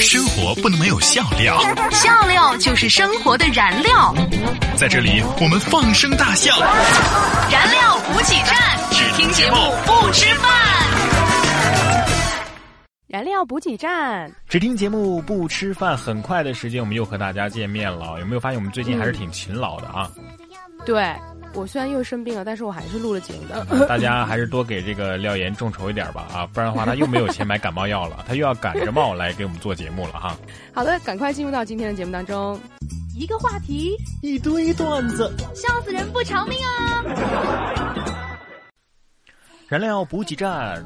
生活不能没有笑料，笑料就是生活的燃料。在这里，我们放声大笑。燃料补给站，只听节目不吃饭。燃料补给站，只听节目不吃饭。很快的时间，我们又和大家见面了。有没有发现我们最近还是挺勤劳的啊？对。我虽然又生病了，但是我还是录了节目的。大家还是多给这个廖岩众筹一点吧啊，不然的话他又没有钱买感冒药了，他又要赶着冒来给我们做节目了哈。好的，赶快进入到今天的节目当中。一个话题，一堆段子，笑死人不偿命啊！燃料补给站，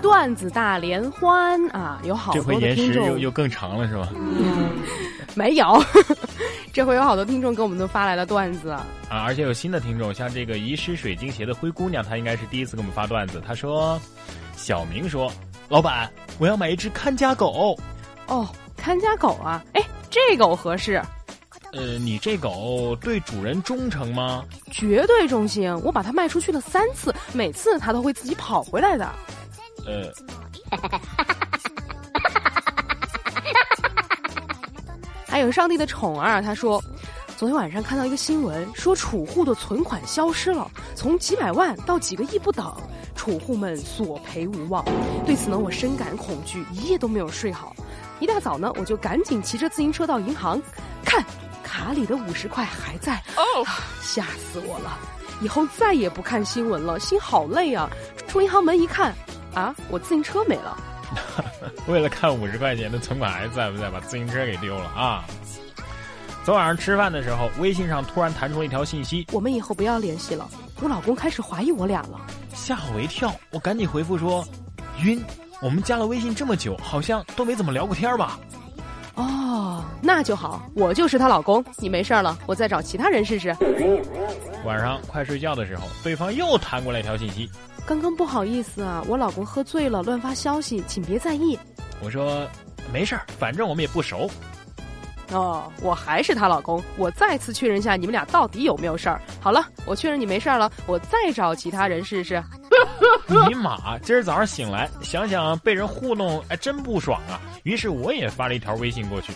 段子大联欢啊，有好多这回延时又又更长了是吧？没有。这回有好多听众给我们都发来了段子啊，而且有新的听众，像这个遗失水晶鞋的灰姑娘，她应该是第一次给我们发段子。她说：“小明说，老板，我要买一只看家狗。哦，看家狗啊，哎，这狗合适。呃，你这狗对主人忠诚吗？绝对忠心，我把它卖出去了三次，每次它都会自己跑回来的。呃。”还有上帝的宠儿，他说，昨天晚上看到一个新闻，说储户的存款消失了，从几百万到几个亿不等，储户们索赔无望。对此呢，我深感恐惧，一夜都没有睡好。一大早呢，我就赶紧骑着自行车到银行，看卡里的五十块还在，哦，吓死我了！以后再也不看新闻了，心好累啊。出银行门一看，啊，我自行车没了。为了看五十块钱的存款还在不在，把自行车给丢了啊！昨晚上吃饭的时候，微信上突然弹出了一条信息：“我们以后不要联系了。”我老公开始怀疑我俩了，吓我一跳。我赶紧回复说：“晕，我们加了微信这么久，好像都没怎么聊过天吧？”哦，那就好，我就是她老公，你没事了，我再找其他人试试。晚上快睡觉的时候，对方又弹过来一条信息。刚刚不好意思啊，我老公喝醉了，乱发消息，请别在意。我说，没事儿，反正我们也不熟。哦，我还是她老公，我再次确认一下你们俩到底有没有事儿。好了，我确认你没事儿了，我再找其他人试试。尼玛，今儿早上醒来，想想被人糊弄，哎，真不爽啊！于是我也发了一条微信过去。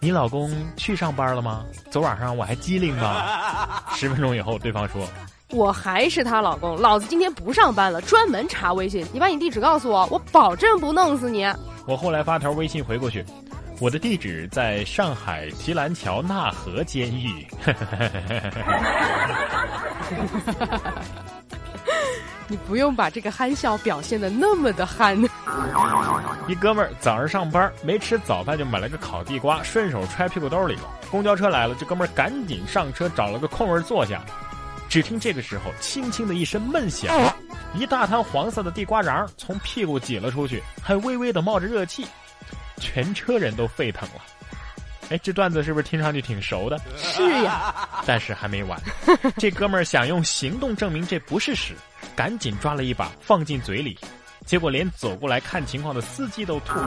你老公去上班了吗？昨晚上我还机灵呢。十分钟以后，对方说。我还是她老公，老子今天不上班了，专门查微信。你把你地址告诉我，我保证不弄死你。我后来发条微信回过去，我的地址在上海提篮桥纳河监狱。你不用把这个憨笑表现的那么的憨。一哥们儿早上上班没吃早饭就买了个烤地瓜，顺手揣屁股兜里了。公交车来了，这哥们儿赶紧上车找了个空位坐下。只听这个时候，轻轻的一声闷响，一大滩黄色的地瓜瓤从屁股挤了出去，还微微的冒着热气，全车人都沸腾了。哎，这段子是不是听上去挺熟的？是呀，但是还没完，这哥们儿想用行动证明这不是屎，赶紧抓了一把放进嘴里，结果连走过来看情况的司机都吐。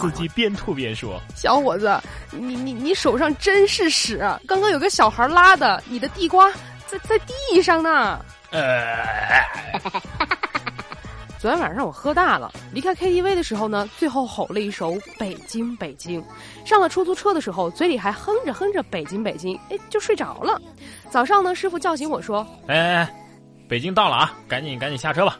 司机边吐边说：“小伙子，你你你手上真是屎！刚刚有个小孩拉的，你的地瓜。”在在地上呢。呃，昨天晚上我喝大了，离开 KTV 的时候呢，最后吼了一首《北京北京》。上了出租车的时候，嘴里还哼着哼着《北京北京》，哎，就睡着了。早上呢，师傅叫醒我说：“哎，北京到了啊，赶紧赶紧下车吧。”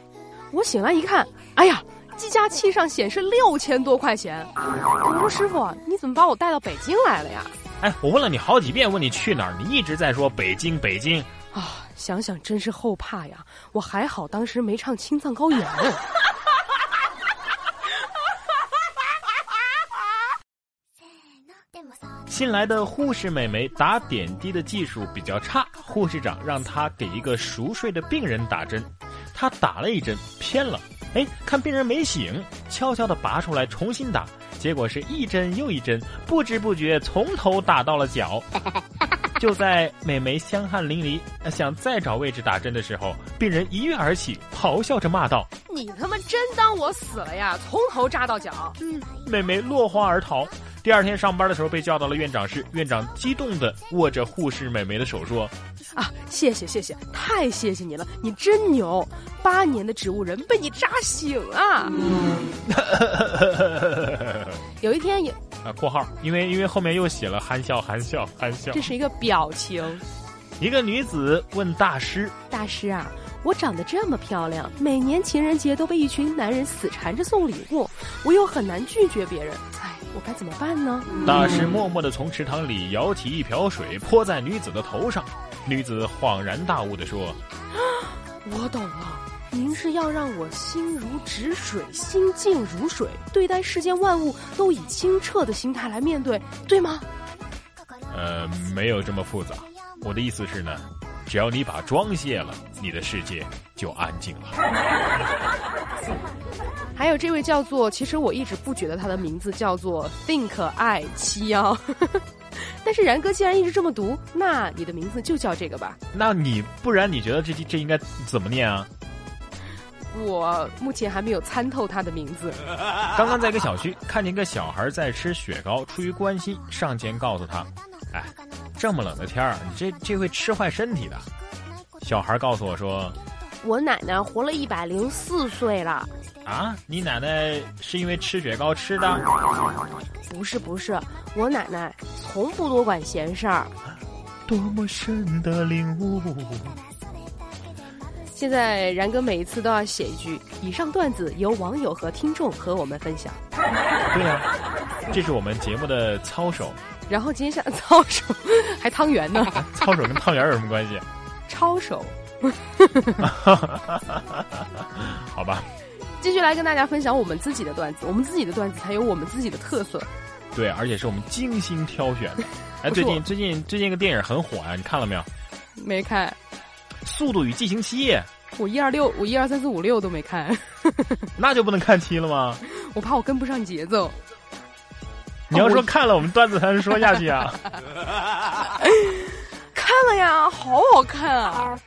我醒来一看，哎呀，计价器上显示六千多块钱。我说：“师傅，你怎么把我带到北京来了呀？”哎，我问了你好几遍，问你去哪儿，你一直在说北京北京。啊，想想真是后怕呀！我还好，当时没唱青藏高原。新来的护士美眉打点滴的技术比较差，护士长让她给一个熟睡的病人打针，她打了一针偏了，哎，看病人没醒，悄悄的拔出来重新打，结果是一针又一针，不知不觉从头打到了脚。就在美眉香汗淋漓，想再找位置打针的时候，病人一跃而起，咆哮着骂道：“你他妈真当我死了呀？从头扎到脚！”嗯，美眉落荒而逃。第二天上班的时候被叫到了院长室，院长激动地握着护士美眉的手说：“啊，谢谢谢谢，太谢谢你了，你真牛！八年的植物人被你扎醒啊！” 有一天有啊，括号，因为因为后面又写了含笑含笑含笑。这是一个表情。一个女子问大师：“大师啊，我长得这么漂亮，每年情人节都被一群男人死缠着送礼物，我又很难拒绝别人，哎，我该怎么办呢？”大师默默的从池塘里舀起一瓢水泼在女子的头上，女子恍然大悟的说：“我懂了，您是要让我心如止水，心静如水，对待世间万物都以清澈的心态来面对，对吗？”呃，没有这么复杂。我的意思是呢，只要你把妆卸了，你的世界就安静了。还有这位叫做，其实我一直不觉得他的名字叫做 Think 爱七幺，但是然哥既然一直这么读，那你的名字就叫这个吧。那你不然你觉得这这应该怎么念啊？我目前还没有参透他的名字。刚刚在一个小区看见一个小孩在吃雪糕，出于关心上前告诉他：“哎。”这么冷的天儿，你这这会吃坏身体的。小孩告诉我说：“我奶奶活了一百零四岁了。”啊，你奶奶是因为吃雪糕吃的？不是不是，我奶奶从不多管闲事儿。多么深的领悟！现在然哥每一次都要写一句：“以上段子由网友和听众和我们分享。”对呀，这是我们节目的操守。然后接下来操守还汤圆呢？操守跟汤圆有什么关系？抄手。好吧。继续来跟大家分享我们自己的段子，我们自己的段子才有我们自己的特色。对，而且是我们精心挑选的。哎，最近最近最近一个电影很火啊，你看了没有？没看。《速度与激情七》。我一二六，我一二三四五六都没看。那就不能看七了吗？我怕我跟不上节奏。你要说看了，我们段子才能说下去啊！看了呀，好好看啊！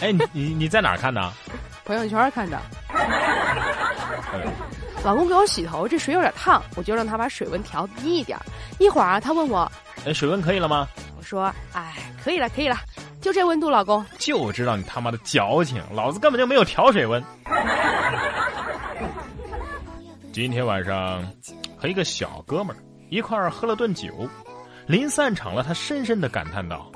哎，你你你在哪儿看的？朋友圈看的。老公给我洗头，这水有点烫，我就让他把水温调低一点。一会儿啊，他问我：“哎，水温可以了吗？”我说：“哎，可以了，可以了，就这温度，老公。”就知道你他妈的矫情，老子根本就没有调水温。今天晚上。和一个小哥们儿一块儿喝了顿酒，临散场了，他深深的感叹道：“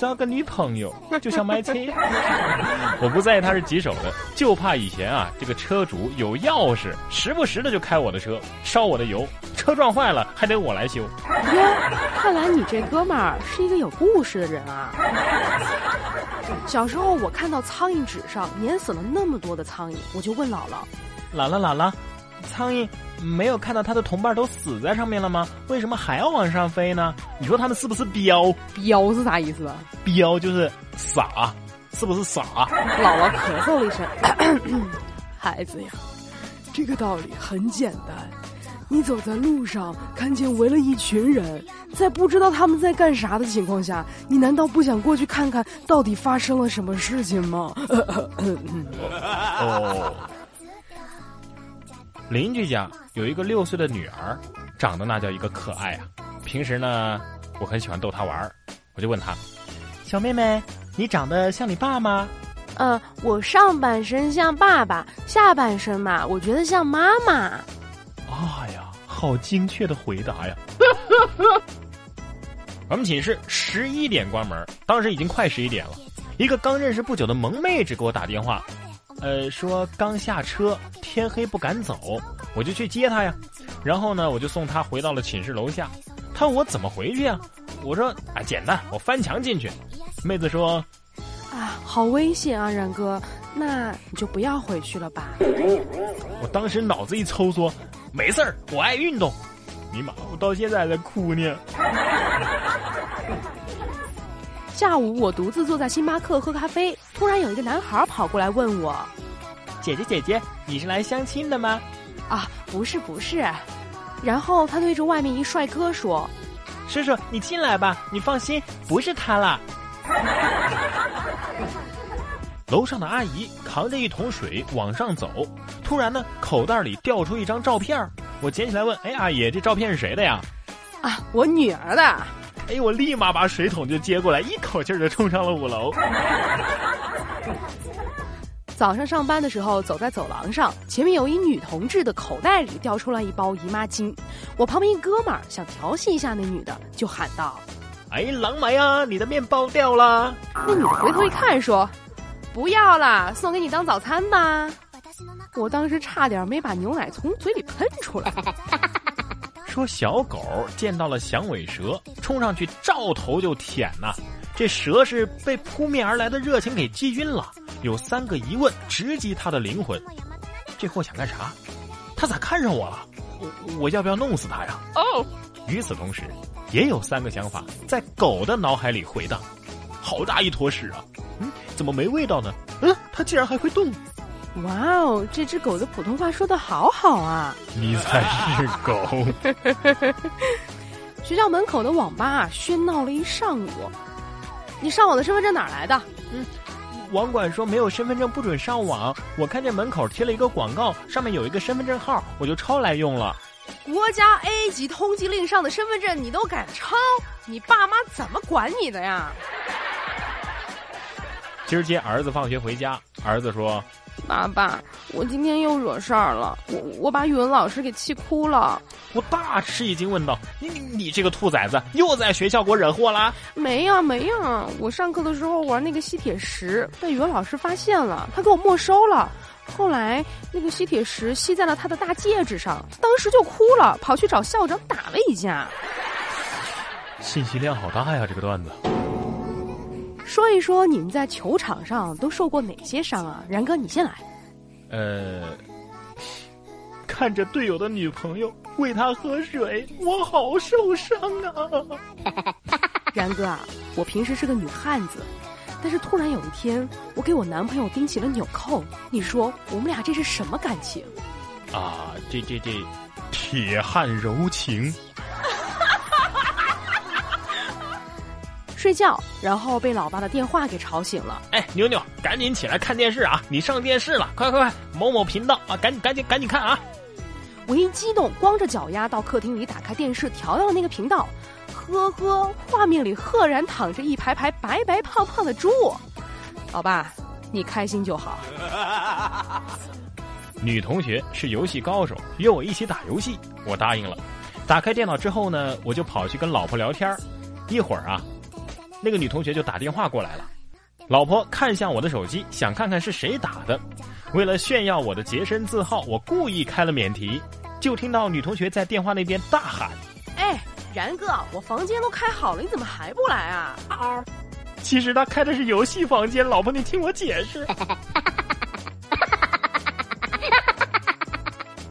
找个女朋友就像买车。”我不在意他是几手的，就怕以前啊，这个车主有钥匙，时不时的就开我的车，烧我的油，车撞坏了还得我来修。哟，看来你这哥们儿是一个有故事的人啊！小时候我看到苍蝇纸上碾死了那么多的苍蝇，我就问姥姥：“姥姥姥姥，苍蝇？”没有看到它的同伴都死在上面了吗？为什么还要往上飞呢？你说他们是不是彪？彪是啥意思啊？彪就是傻，是不是傻？姥姥咳嗽了一声，孩子呀，这个道理很简单。你走在路上，看见围了一群人，在不知道他们在干啥的情况下，你难道不想过去看看到底发生了什么事情吗？哦。邻居家有一个六岁的女儿，长得那叫一个可爱啊！平时呢，我很喜欢逗她玩儿，我就问她：“小妹妹，你长得像你爸吗？”“嗯，我上半身像爸爸，下半身嘛，我觉得像妈妈。”啊呀，好精确的回答呀！我们寝室十一点关门，当时已经快十一点了，一个刚认识不久的萌妹子给我打电话。呃，说刚下车，天黑不敢走，我就去接他呀。然后呢，我就送他回到了寝室楼下。他问我怎么回去呀？我说啊，简单，我翻墙进去。妹子说，啊，好危险啊，冉哥，那你就不要回去了吧。我当时脑子一抽说，没事儿，我爱运动。尼玛，我到现在还在哭呢。下午我独自坐在星巴克喝咖啡，突然有一个男孩跑过来问我：“姐姐姐姐，你是来相亲的吗？”“啊，不是不是。”然后他对着外面一帅哥说：“叔叔，你进来吧，你放心，不是他了。”楼上的阿姨扛着一桶水往上走，突然呢，口袋里掉出一张照片我捡起来问：“哎，阿姨，这照片是谁的呀？”啊，我女儿的。哎，我立马把水桶就接过来，一口气儿就冲上了五楼。早上上班的时候，走在走廊上，前面有一女同志的口袋里掉出来一包姨妈巾。我旁边一哥们儿想调戏一下那女的，就喊道：“哎，狼买啊，你的面包掉了。”那女的回头一看，说：“不要啦，送给你当早餐吧。”我当时差点没把牛奶从嘴里喷出来。说小狗见到了响尾蛇，冲上去照头就舔呐。这蛇是被扑面而来的热情给击晕了，有三个疑问直击他的灵魂：这货想干啥？他咋看上我了？我我要不要弄死他呀？哦。与此同时，也有三个想法在狗的脑海里回荡：好大一坨屎啊！嗯，怎么没味道呢？嗯，它竟然还会动。哇哦，这只狗的普通话说的好好啊！你才是狗。学校门口的网吧啊喧闹了一上午。你上网的身份证哪来的？嗯，网管说没有身份证不准上网。我看见门口贴了一个广告，上面有一个身份证号，我就抄来用了。国家 A 级通缉令上的身份证你都敢抄？你爸妈怎么管你的呀？今儿接儿子放学回家，儿子说。爸爸，我今天又惹事儿了，我我把语文老师给气哭了。我大吃一惊，问道：“你你你这个兔崽子，又在学校给我惹祸了？”没呀没呀，我上课的时候玩那个吸铁石，被语文老师发现了，他给我没收了。后来那个吸铁石吸在了他的大戒指上，当时就哭了，跑去找校长打了一架。信息量好大呀，这个段子。说一说你们在球场上都受过哪些伤啊？然哥，你先来。呃，看着队友的女朋友喂他喝水，我好受伤啊！然哥啊，我平时是个女汉子，但是突然有一天，我给我男朋友钉起了纽扣，你说我们俩这是什么感情？啊，这这这，铁汉柔情。睡觉，然后被老爸的电话给吵醒了。哎，妞妞，赶紧起来看电视啊！你上电视了，快快快，某某频道啊，赶紧赶紧赶紧看啊！我一激动，光着脚丫到客厅里打开电视，调到了那个频道。呵呵，画面里赫然躺着一排排白白胖胖的猪。老爸，你开心就好。女同学是游戏高手，约我一起打游戏，我答应了。打开电脑之后呢，我就跑去跟老婆聊天一会儿啊。那个女同学就打电话过来了，老婆看向我的手机，想看看是谁打的。为了炫耀我的洁身自好，我故意开了免提，就听到女同学在电话那边大喊：“哎，然哥，我房间都开好了，你怎么还不来啊？”啊，其实他开的是游戏房间，老婆你听我解释。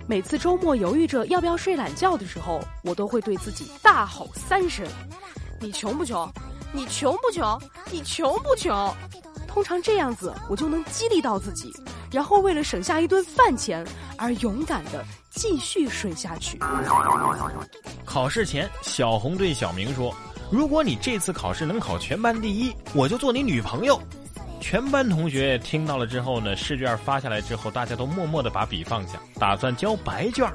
每次周末犹豫着要不要睡懒觉的时候，我都会对自己大吼三声：“你穷不穷？”你穷不穷？你穷不穷？通常这样子，我就能激励到自己，然后为了省下一顿饭钱而勇敢的继续睡下去。考试前，小红对小明说：“如果你这次考试能考全班第一，我就做你女朋友。”全班同学听到了之后呢，试卷发下来之后，大家都默默的把笔放下，打算交白卷。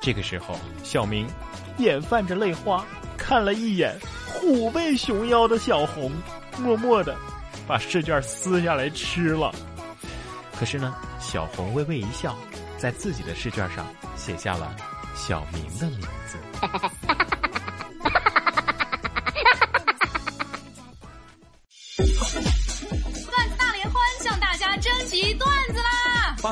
这个时候，小明眼泛着泪花，看了一眼。虎背熊腰的小红，默默的把试卷撕下来吃了。可是呢，小红微微一笑，在自己的试卷上写下了小明的名字。哈哈哈哈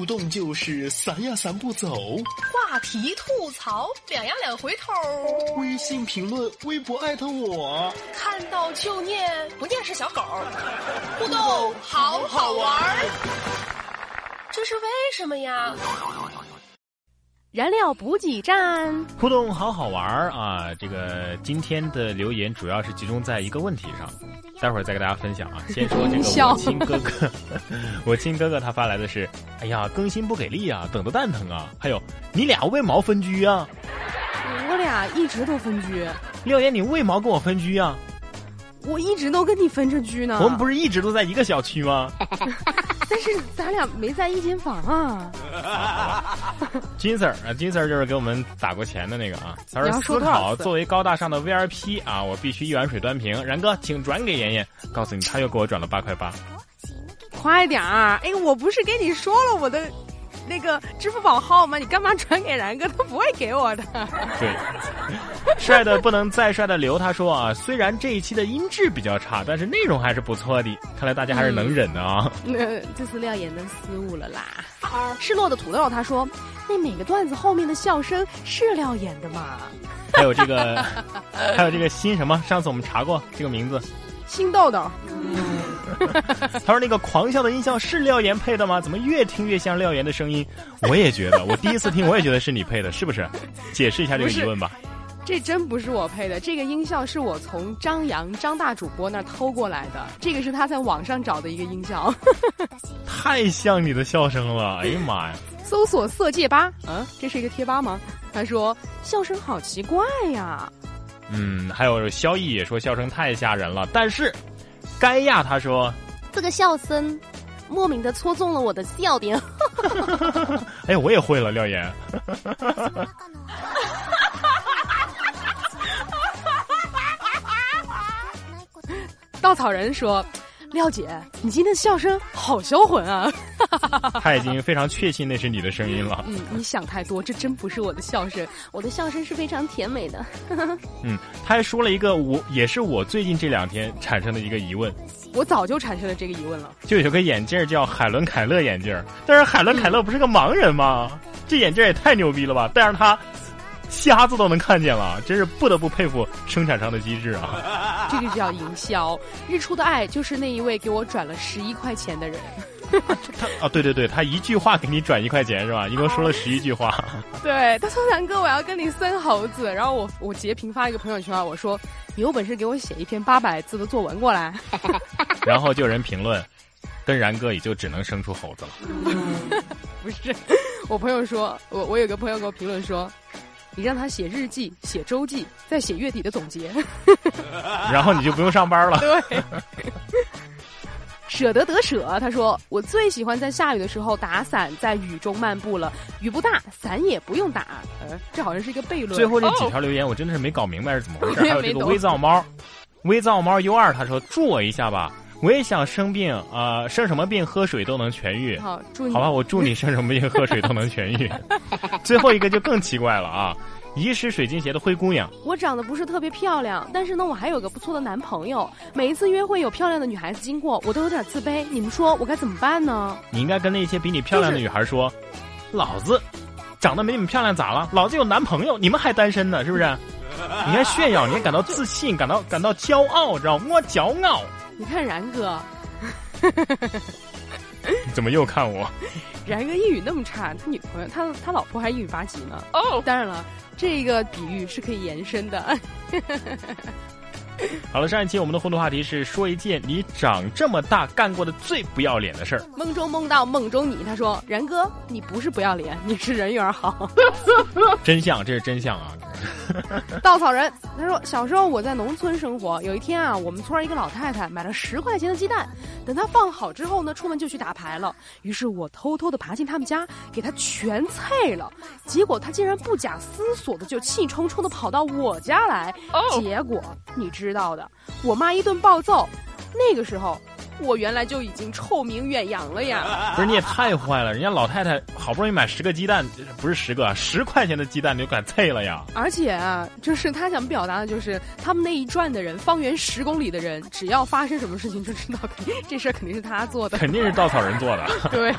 互动就是散呀散不走，话题吐槽两呀两回头，微信评论微博艾特我，看到就念不念是小狗，互动好好玩，这是为什么呀？燃料补给站，互动好好玩儿啊！这个今天的留言主要是集中在一个问题上，待会儿再给大家分享啊。先说这个我亲哥哥，我亲哥哥他发来的是：哎呀，更新不给力啊，等的蛋疼啊！还有你俩为毛分居啊？我俩一直都分居。廖岩，你为毛跟我分居啊？我一直都跟你分着居呢。我们不是一直都在一个小区吗？但是咱俩没在一间房啊。金 Sir 啊，金 Sir 就是给我们打过钱的那个啊。他说思考作为高大上的 VIP 啊，我必须一碗水端平。然哥，请转给妍妍，告诉你他又给我转了八块八。快点儿！哎，我不是跟你说了我的。那个支付宝号吗？你干嘛转给然哥？他不会给我的。对，帅的不能再帅的刘他说啊，虽然这一期的音质比较差，但是内容还是不错的。看来大家还是能忍的啊。那这次廖岩的失误了啦。失落的土豆他说，那每个段子后面的笑声是廖岩的吗？还有这个，还有这个新什么？上次我们查过这个名字。新豆豆，他说那个狂笑的音效是廖岩配的吗？怎么越听越像廖岩的声音？我也觉得，我第一次听我也觉得是你配的，是不是？解释一下这个疑问吧。这真不是我配的，这个音效是我从张扬张大主播那儿偷过来的，这个是他在网上找的一个音效。太像你的笑声了，哎呀妈呀！搜索色戒吧，嗯，这是一个贴吧吗？他说笑声好奇怪呀。嗯，还有萧逸也说笑声太吓人了，但是，该亚他说这个笑声莫名的戳中了我的笑点。哎，我也会了，廖岩。稻草人说。廖姐，你今天的笑声好销魂啊！他已经非常确信那是你的声音了。嗯，你想太多，这真不是我的笑声，我的笑声是非常甜美的。嗯，他还说了一个我也是我最近这两天产生的一个疑问。我早就产生了这个疑问了。就有个眼镜叫海伦凯勒眼镜，但是海伦凯勒不是个盲人吗？这眼镜也太牛逼了吧！但是他。瞎子都能看见了，真是不得不佩服生产商的机智啊！这个叫营销。日出的爱就是那一位给我转了十一块钱的人。他啊，对对对，他一句话给你转一块钱是吧？一共说了十一句话。对，他说：“南哥，我要跟你生猴子。”然后我我截屏发一个朋友圈，我说：“你有本事给我写一篇八百字的作文过来。”然后就有人评论：“跟然哥也就只能生出猴子了。”不是，我朋友说，我我有个朋友给我评论说。你让他写日记、写周记，再写月底的总结，然后你就不用上班了。对，舍得得舍。他说：“我最喜欢在下雨的时候打伞，在雨中漫步了。雨不大，伞也不用打。”呃，这好像是一个悖论。最后这几条留言，我真的是没搞明白是怎么回事。还有这个微造猫，微造猫 U 二，他说：“助我一下吧。”我也想生病啊，生什么病喝水都能痊愈。好，祝你好吧，我祝你生什么病喝水都能痊愈。最后一个就更奇怪了啊，遗失水晶鞋的灰姑娘。我长得不是特别漂亮，但是呢，我还有个不错的男朋友。每一次约会有漂亮的女孩子经过，我都有点自卑。你们说我该怎么办呢？你应该跟那些比你漂亮的女孩说，老子长得没你们漂亮咋了？老子有男朋友，你们还单身呢，是不是？你还炫耀，你还感到自信，感到感到骄傲，知道吗？我骄傲。你看然哥，怎么又看我？然哥英语那么差，他女朋友他他老婆还英语八级呢。哦，当然了，这个比喻是可以延伸的。好了，上一期我们的互动话题是说一件你长这么大干过的最不要脸的事儿。梦中梦到梦中你，他说：“然哥，你不是不要脸，你是人缘好。”真相，这是真相啊。稻草人他说：“小时候我在农村生活，有一天啊，我们村一个老太太买了十块钱的鸡蛋，等她放好之后呢，出门就去打牌了。于是我偷偷的爬进他们家，给她全菜了。结果她竟然不假思索的就气冲冲的跑到我家来。结果你知道的，我妈一顿暴揍。那个时候。”我原来就已经臭名远扬了呀！不是你也太坏了，人家老太太好不容易买十个鸡蛋，不是十个，十块钱的鸡蛋你就敢啐了呀？而且啊，就是他想表达的就是，他们那一转的人，方圆十公里的人，只要发生什么事情，就知道这事儿肯定是他做的，肯定是稻草人做的。对。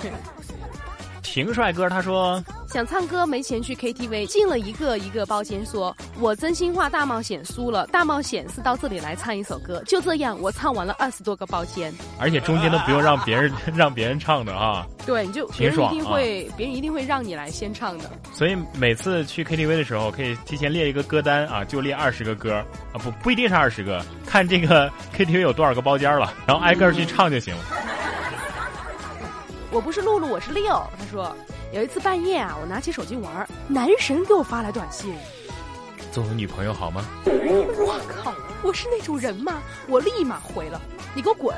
情帅哥他说想唱歌没钱去 KTV，进了一个一个包间，说我真心话大冒险输了，大冒险是到这里来唱一首歌，就这样我唱完了二十多个包间，而且中间都不用让别人 让别人唱的啊。对，你就别人一定会，别人一定会让你来先唱的。所以每次去 KTV 的时候，可以提前列一个歌单啊，就列二十个歌啊，不不一定是二十个，看这个 KTV 有多少个包间了，然后挨个去唱就行了。我不是露露，我是六。他说有一次半夜啊，我拿起手机玩，男神给我发来短信，做我女朋友好吗？我靠，我是那种人吗？我立马回了，你给我滚！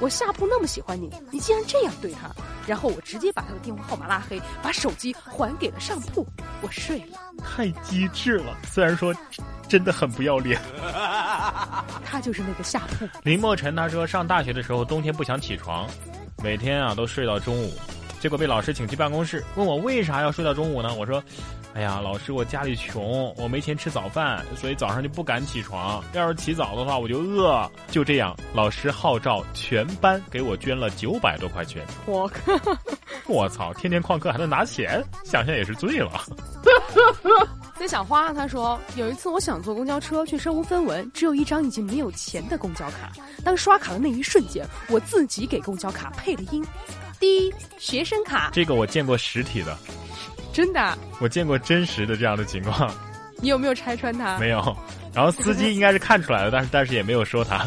我下铺那么喜欢你，你竟然这样对他，然后我直接把他的电话号码拉黑，把手机还给了上铺，我睡了。太机智了，虽然说真的很不要脸。他就是那个下铺。林墨尘他说上大学的时候冬天不想起床，每天啊都睡到中午，结果被老师请去办公室，问我为啥要睡到中午呢？我说。哎呀，老师，我家里穷，我没钱吃早饭，所以早上就不敢起床。要是起早的话，我就饿。就这样，老师号召全班给我捐了九百多块钱。我靠！我操！天天旷课还能拿钱，想想也是醉了。在小花他说，有一次我想坐公交车，却身无分文，只有一张已经没有钱的公交卡。当刷卡的那一瞬间，我自己给公交卡配了音。第一，学生卡。这个我见过实体的。真的，我见过真实的这样的情况。你有没有拆穿他？没有。然后司机应该是看出来了，但是但是也没有说他。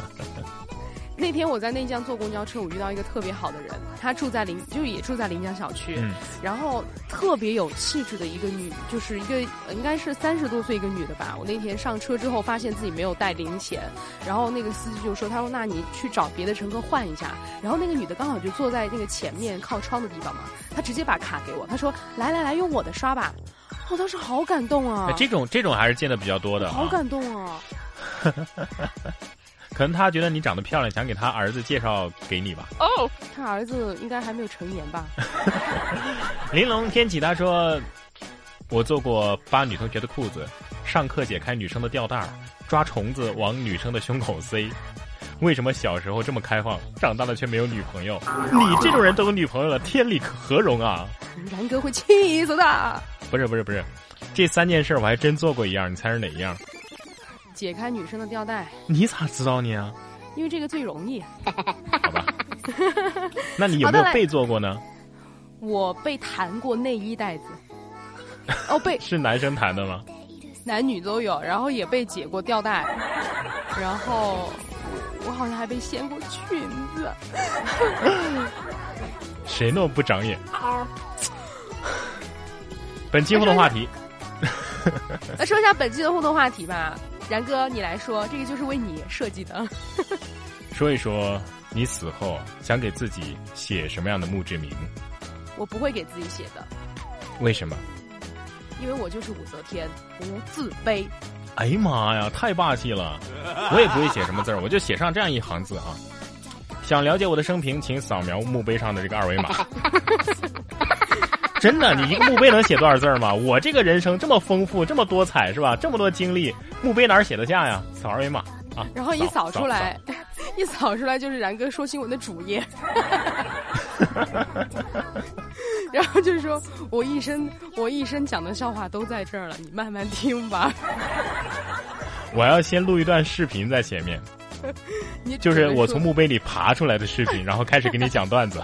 那天我在内江坐公交车，我遇到一个特别好的人，他住在临，就也住在临江小区，然后特别有气质的一个女，就是一个应该是三十多岁一个女的吧。我那天上车之后，发现自己没有带零钱，然后那个司机就说：“他说那你去找别的乘客换一下。”然后那个女的刚好就坐在那个前面靠窗的地方嘛，她直接把卡给我，她说：“来来来，用我的刷吧。”我当时好感动啊！这种这种还是见的比较多的，好感动啊！可能他觉得你长得漂亮，想给他儿子介绍给你吧。哦，他儿子应该还没有成年吧？玲珑天启他说：“我做过扒女同学的裤子，上课解开女生的吊带儿，抓虫子往女生的胸口塞。为什么小时候这么开放，长大了却没有女朋友？你这种人都有女朋友了，天理何容啊！然哥会气死的。不是不是不是，这三件事我还真做过一样，你猜是哪一样？”解开女生的吊带，你咋知道呢？因为这个最容易。好吧，那你有没有被做过呢？我被弹过内衣带子。哦，被 是男生弹的吗？男女都有，然后也被解过吊带，然后我好像还被掀过裙子。谁那么不长眼？本期互动话题。来说一下本期的互动话题吧。然哥，你来说，这个就是为你设计的。说一说你死后想给自己写什么样的墓志铭？我不会给自己写的。为什么？因为我就是武则天，无自卑。哎呀妈呀，太霸气了！我也不会写什么字儿，我就写上这样一行字啊。想了解我的生平，请扫描墓碑上的这个二维码。真的，你一个墓碑能写多少字吗？我这个人生这么丰富，这么多彩，是吧？这么多经历，墓碑哪儿写得下呀？扫二维码啊！然后一扫出来，一扫出来就是然哥说新闻的主页。然后就是说我一生我一生讲的笑话都在这儿了，你慢慢听吧。我要先录一段视频在前面，就是我从墓碑里爬出来的视频，然后开始给你讲段子。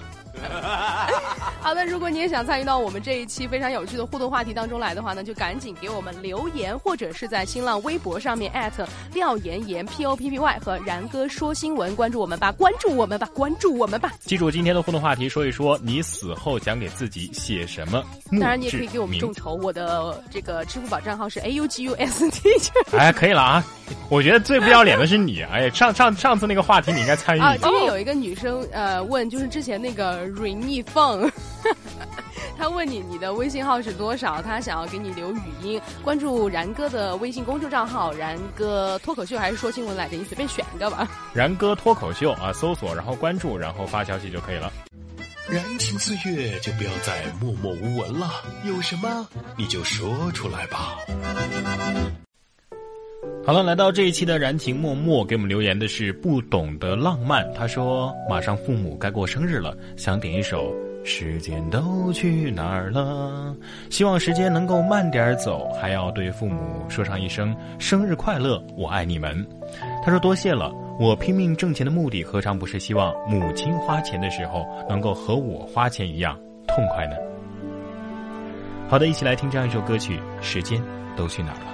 好的，如果你也想参与到我们这一期非常有趣的互动话题当中来的话呢，就赶紧给我们留言，或者是在新浪微博上面艾特廖岩岩 P O P P Y 和然哥说新闻，关注我们吧，关注我们吧，关注我们吧。记住今天的互动话题，说一说你死后想给自己写什么。当然，你也可以给我们众筹，我的这个支付宝账号是 A U G U S T。哎，可以了啊！我觉得最不要脸的是你，哎，上上上次那个话题你应该参与。啊，今天有一个女生呃问，就是之前那个 Rainy 凤。他问你你的微信号是多少？他想要给你留语音。关注然哥的微信公众账号“然哥脱口秀”还是说新闻来着？你随便选一个吧。然哥脱口秀啊，搜索然后关注，然后发消息就可以了。燃情岁月就不要再默默无闻了，有什么你就说出来吧。好了，来到这一期的燃情默默，给我们留言的是不懂得浪漫。他说：“马上父母该过生日了，想点一首。”时间都去哪儿了？希望时间能够慢点走，还要对父母说上一声生日快乐，我爱你们。他说多谢了，我拼命挣钱的目的何尝不是希望母亲花钱的时候能够和我花钱一样痛快呢？好的，一起来听这样一首歌曲，《时间都去哪儿了》。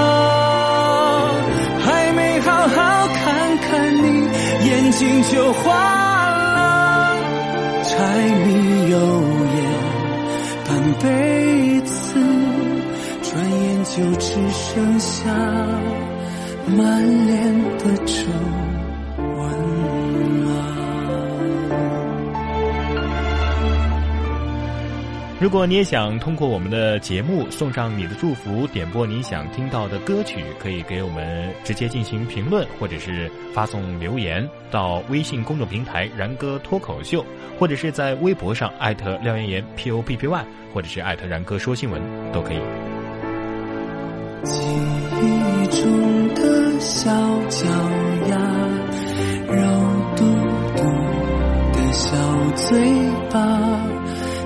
眼睛就花。柴米油盐半辈子，转眼就只剩下满脸的皱如果你也想通过我们的节目送上你的祝福，点播你想听到的歌曲，可以给我们直接进行评论，或者是发送留言到微信公众平台“然哥脱口秀”。或者是在微博上艾特廖岩岩 P O P P Y，或者是艾特然哥说新闻都可以。记忆中的小脚丫，肉嘟嘟的小嘴巴，